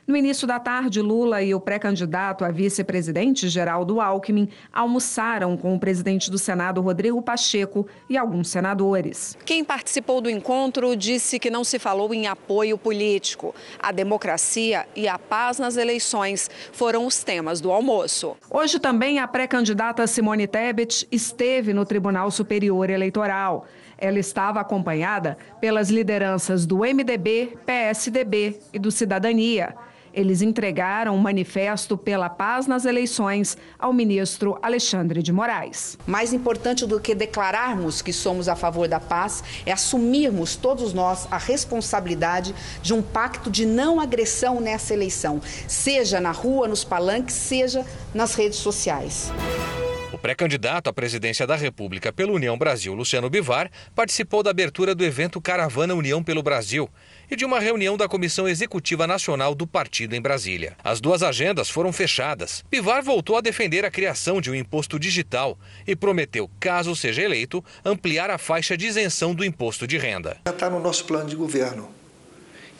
No início da tarde, Lula e o pré-candidato a vice-presidente, Geraldo Alckmin, almoçaram com o presidente do Senado, Rodrigo Pacheco, e alguns senadores. Quem participou do encontro disse que não se falou em apoio político. A democracia e a paz nas eleições foram os temas do almoço. Hoje também a pré-candidata Simone Tebet esteve no Tribunal Superior Eleitoral. Ela estava acompanhada pelas lideranças do MDB, PSDB e do Cidadania. Eles entregaram um manifesto pela paz nas eleições ao ministro Alexandre de Moraes. Mais importante do que declararmos que somos a favor da paz é assumirmos todos nós a responsabilidade de um pacto de não agressão nessa eleição, seja na rua, nos palanques, seja nas redes sociais. O pré-candidato à presidência da República pela União Brasil, Luciano Bivar, participou da abertura do evento Caravana União pelo Brasil e de uma reunião da Comissão Executiva Nacional do partido em Brasília. As duas agendas foram fechadas. Bivar voltou a defender a criação de um imposto digital e prometeu, caso seja eleito, ampliar a faixa de isenção do imposto de renda. Já está no nosso plano de governo.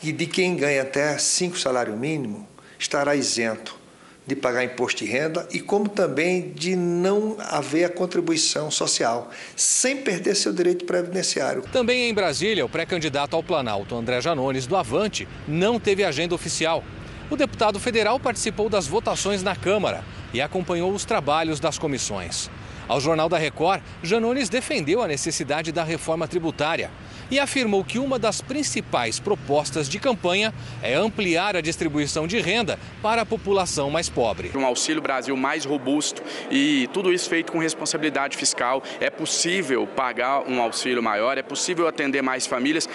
E de quem ganha até cinco salário mínimo estará isento de pagar imposto de renda e como também de não haver a contribuição social, sem perder seu direito previdenciário. Também em Brasília, o pré-candidato ao Planalto, André Janones, do Avante, não teve agenda oficial. O deputado federal participou das votações na Câmara e acompanhou os trabalhos das comissões. Ao Jornal da Record, Janones defendeu a necessidade da reforma tributária e afirmou que uma das principais propostas de campanha é ampliar a distribuição de renda para a população mais pobre. Um Auxílio Brasil mais robusto e tudo isso feito com responsabilidade fiscal. É possível pagar um auxílio maior, é possível atender mais famílias.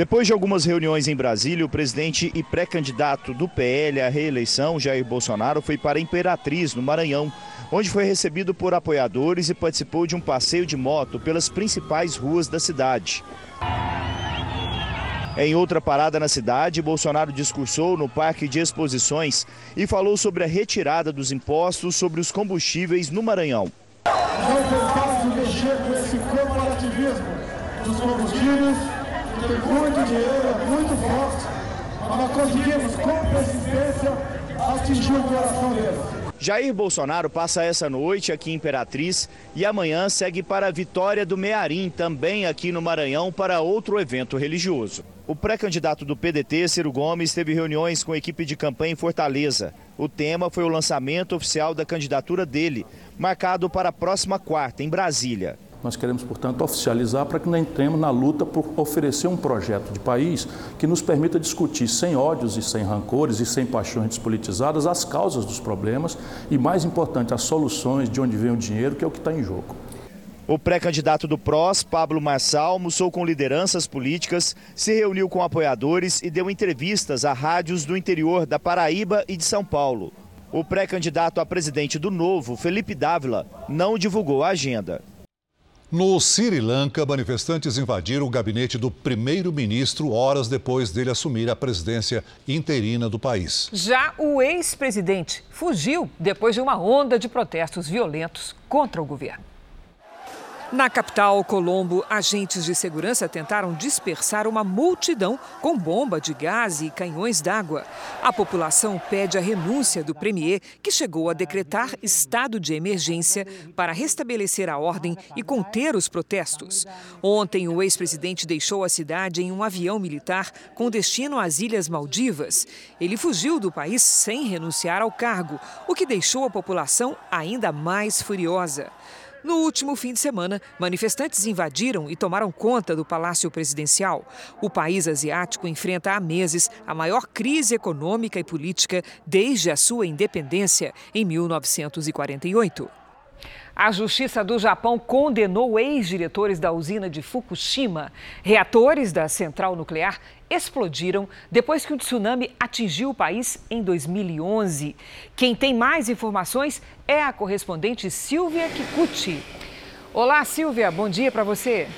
Depois de algumas reuniões em Brasília, o presidente e pré-candidato do PL à reeleição, Jair Bolsonaro, foi para Imperatriz, no Maranhão, onde foi recebido por apoiadores e participou de um passeio de moto pelas principais ruas da cidade. Em outra parada na cidade, Bolsonaro discursou no Parque de Exposições e falou sobre a retirada dos impostos sobre os combustíveis no Maranhão. Não foi fácil mexer com esse corporativismo dos combustíveis, muito dinheiro, muito forte, mas conseguimos, com persistência, atingir o coração deles. Jair Bolsonaro passa essa noite aqui em Imperatriz e amanhã segue para a Vitória do Mearim, também aqui no Maranhão, para outro evento religioso. O pré-candidato do PDT, Ciro Gomes, teve reuniões com a equipe de campanha em Fortaleza. O tema foi o lançamento oficial da candidatura dele, marcado para a próxima quarta, em Brasília. Nós queremos, portanto, oficializar para que nós entremos na luta por oferecer um projeto de país que nos permita discutir sem ódios e sem rancores e sem paixões despolitizadas as causas dos problemas e, mais importante, as soluções de onde vem o dinheiro, que é o que está em jogo. O pré-candidato do PROS, Pablo Marçal, almoçou com lideranças políticas, se reuniu com apoiadores e deu entrevistas a rádios do interior da Paraíba e de São Paulo. O pré-candidato a presidente do Novo, Felipe Dávila, não divulgou a agenda. No Sri Lanka, manifestantes invadiram o gabinete do primeiro-ministro horas depois dele assumir a presidência interina do país. Já o ex-presidente fugiu depois de uma onda de protestos violentos contra o governo. Na capital, Colombo, agentes de segurança tentaram dispersar uma multidão com bomba de gás e canhões d'água. A população pede a renúncia do premier, que chegou a decretar estado de emergência para restabelecer a ordem e conter os protestos. Ontem, o ex-presidente deixou a cidade em um avião militar com destino às Ilhas Maldivas. Ele fugiu do país sem renunciar ao cargo, o que deixou a população ainda mais furiosa. No último fim de semana, manifestantes invadiram e tomaram conta do Palácio Presidencial. O país asiático enfrenta há meses a maior crise econômica e política desde a sua independência em 1948. A Justiça do Japão condenou ex-diretores da usina de Fukushima. Reatores da central nuclear explodiram depois que um tsunami atingiu o país em 2011. Quem tem mais informações é a correspondente Silvia Kikuchi. Olá, Silvia, bom dia para você.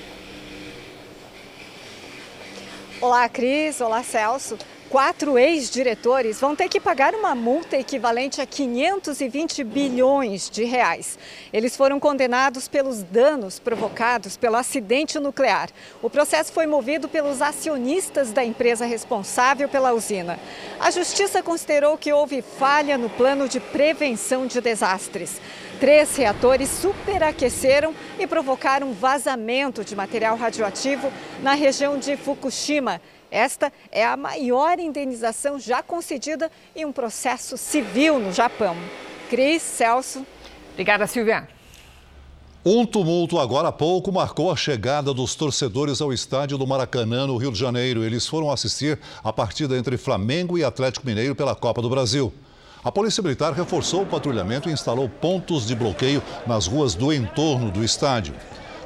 Olá, Cris. Olá, Celso quatro ex-diretores vão ter que pagar uma multa equivalente a 520 bilhões de reais. Eles foram condenados pelos danos provocados pelo acidente nuclear. O processo foi movido pelos acionistas da empresa responsável pela usina. A justiça considerou que houve falha no plano de prevenção de desastres. Três reatores superaqueceram e provocaram vazamento de material radioativo na região de Fukushima esta é a maior indenização já concedida em um processo civil no Japão. Cris, Celso. Obrigada, Silvia. Um tumulto agora há pouco marcou a chegada dos torcedores ao estádio do Maracanã, no Rio de Janeiro. Eles foram assistir a partida entre Flamengo e Atlético Mineiro pela Copa do Brasil. A Polícia Militar reforçou o patrulhamento e instalou pontos de bloqueio nas ruas do entorno do estádio.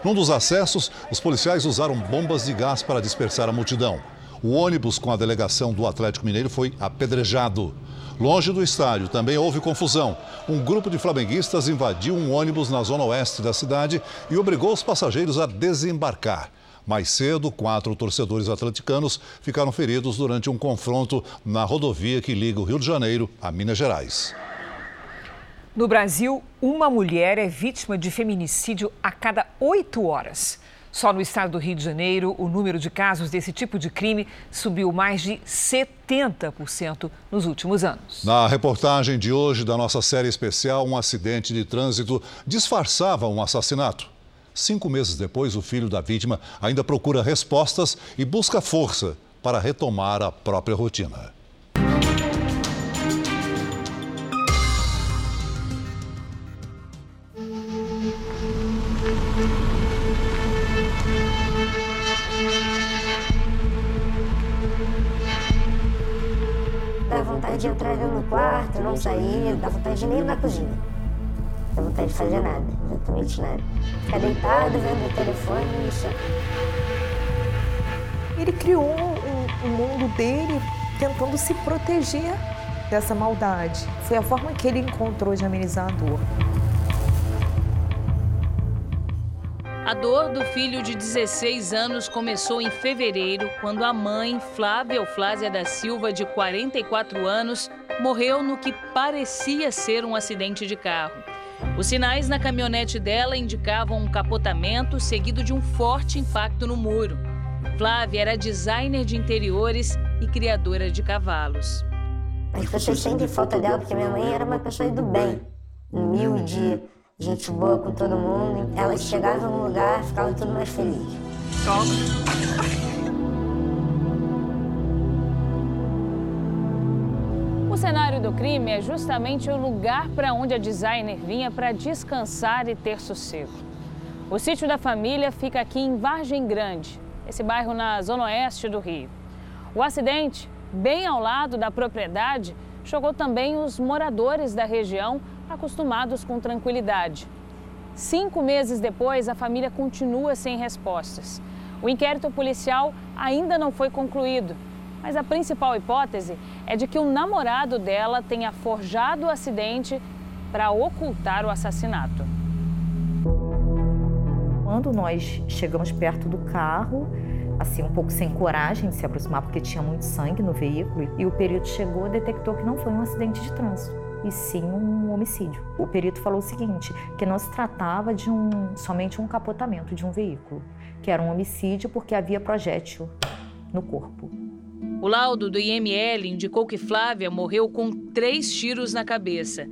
Num dos acessos, os policiais usaram bombas de gás para dispersar a multidão. O ônibus com a delegação do Atlético Mineiro foi apedrejado. Longe do estádio também houve confusão. Um grupo de flamenguistas invadiu um ônibus na zona oeste da cidade e obrigou os passageiros a desembarcar. Mais cedo, quatro torcedores atleticanos ficaram feridos durante um confronto na rodovia que liga o Rio de Janeiro a Minas Gerais. No Brasil, uma mulher é vítima de feminicídio a cada oito horas. Só no estado do Rio de Janeiro, o número de casos desse tipo de crime subiu mais de 70% nos últimos anos. Na reportagem de hoje da nossa série especial, um acidente de trânsito disfarçava um assassinato. Cinco meses depois, o filho da vítima ainda procura respostas e busca força para retomar a própria rotina. Vontade de entrar no quarto, não sair, dá vontade de nem ir na cozinha. Dá vontade de fazer nada, exatamente nada. Ficar deitado, vendo o telefone e só. Ele criou um, um mundo dele tentando se proteger dessa maldade. Foi a forma que ele encontrou de amenizar a dor. A dor do filho de 16 anos começou em fevereiro, quando a mãe, Flávia Euflásia da Silva, de 44 anos, morreu no que parecia ser um acidente de carro. Os sinais na caminhonete dela indicavam um capotamento seguido de um forte impacto no muro. Flávia era designer de interiores e criadora de cavalos. As pessoas sentem falta dela porque minha mãe era uma pessoa do bem, humilde gente boa com todo mundo. Elas chegavam no lugar, ficavam tudo mais feliz. O cenário do crime é justamente o lugar para onde a designer vinha para descansar e ter sossego. O sítio da família fica aqui em Vargem Grande, esse bairro na zona oeste do Rio. O acidente, bem ao lado da propriedade, chocou também os moradores da região acostumados com tranquilidade. Cinco meses depois, a família continua sem respostas. O inquérito policial ainda não foi concluído, mas a principal hipótese é de que o namorado dela tenha forjado o acidente para ocultar o assassinato. Quando nós chegamos perto do carro, assim, um pouco sem coragem de se aproximar porque tinha muito sangue no veículo, e o perito chegou detectou que não foi um acidente de trânsito e sim um homicídio. O perito falou o seguinte, que não se tratava de um somente um capotamento de um veículo, que era um homicídio porque havia projétil no corpo. O laudo do IML indicou que Flávia morreu com três tiros na cabeça.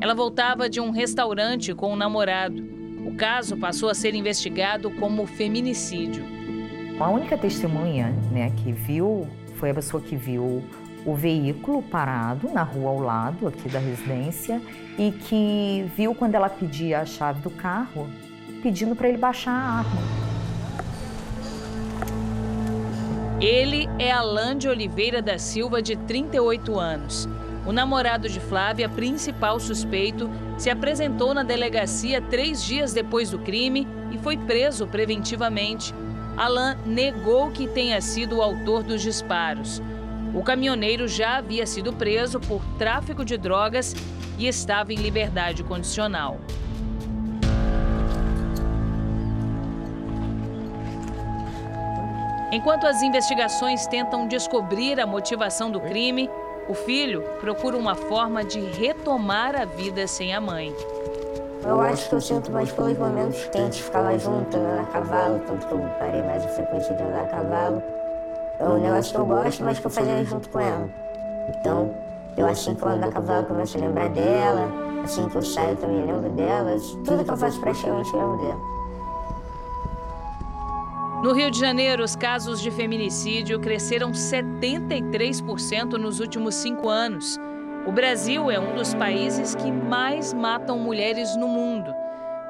Ela voltava de um restaurante com um namorado. O caso passou a ser investigado como feminicídio. A única testemunha né, que viu foi a pessoa que viu o veículo parado na rua ao lado aqui da residência e que viu quando ela pedia a chave do carro, pedindo para ele baixar a arma. Ele é Alain de Oliveira da Silva, de 38 anos. O namorado de Flávia, principal suspeito, se apresentou na delegacia três dias depois do crime e foi preso preventivamente. Alain negou que tenha sido o autor dos disparos. O caminhoneiro já havia sido preso por tráfico de drogas e estava em liberdade condicional. Enquanto as investigações tentam descobrir a motivação do crime, o filho procura uma forma de retomar a vida sem a mãe. Eu acho que eu sinto mais pelos momentos quentes, ficava junto, andando a cavalo, tanto que eu parei mais a frequência de andar a cavalo. É um negócio que eu gosto, mas que eu fazia junto com ela. Então, eu assim que eu ando a cavalo, começo a lembrar dela. Assim que eu saio, também lembro dela. Tudo que eu faço praticamente, eu lembro dela. No Rio de Janeiro, os casos de feminicídio cresceram 73% nos últimos cinco anos. O Brasil é um dos países que mais matam mulheres no mundo.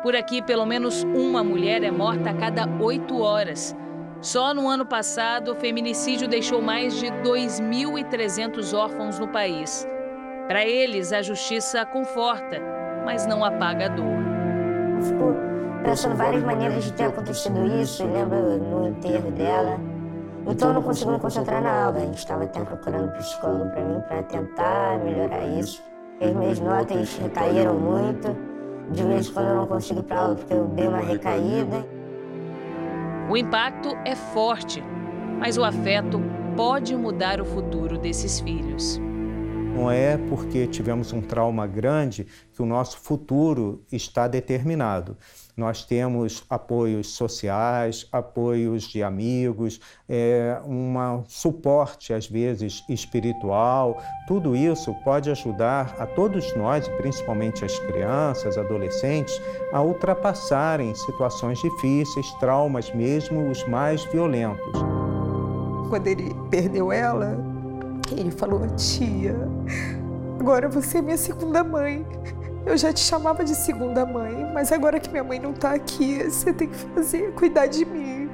Por aqui, pelo menos uma mulher é morta a cada oito horas. Só no ano passado, o feminicídio deixou mais de 2.300 órfãos no país. Para eles, a justiça conforta, mas não apaga a dor pensando várias maneiras de ter acontecido isso, lembro no enterro dela. Então eu não consigo me concentrar na aula. A gente estava até procurando psicólogo para mim para tentar melhorar isso. As minhas notas recaíram muito. De vez em quando eu não consigo ir para aula porque eu dei uma recaída. O impacto é forte, mas o afeto pode mudar o futuro desses filhos. Não é porque tivemos um trauma grande que o nosso futuro está determinado. Nós temos apoios sociais, apoios de amigos, é, um suporte, às vezes, espiritual. Tudo isso pode ajudar a todos nós, principalmente as crianças, adolescentes, a ultrapassarem situações difíceis, traumas mesmo os mais violentos. Quando ele perdeu ela, ele falou: Tia, agora você é minha segunda mãe. Eu já te chamava de segunda mãe, mas agora que minha mãe não tá aqui, você tem que fazer, cuidar de mim.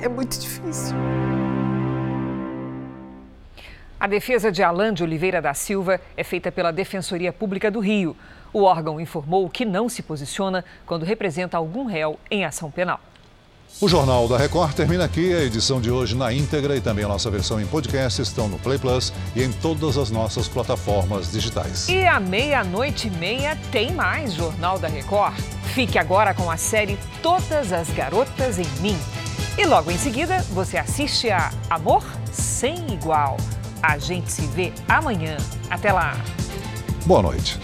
É muito difícil. A defesa de Alain de Oliveira da Silva é feita pela Defensoria Pública do Rio. O órgão informou que não se posiciona quando representa algum réu em ação penal. O Jornal da Record termina aqui. A edição de hoje na íntegra e também a nossa versão em podcast estão no Play Plus e em todas as nossas plataformas digitais. E à meia-noite e meia tem mais Jornal da Record. Fique agora com a série Todas as Garotas em Mim. E logo em seguida você assiste a Amor Sem Igual. A gente se vê amanhã. Até lá. Boa noite.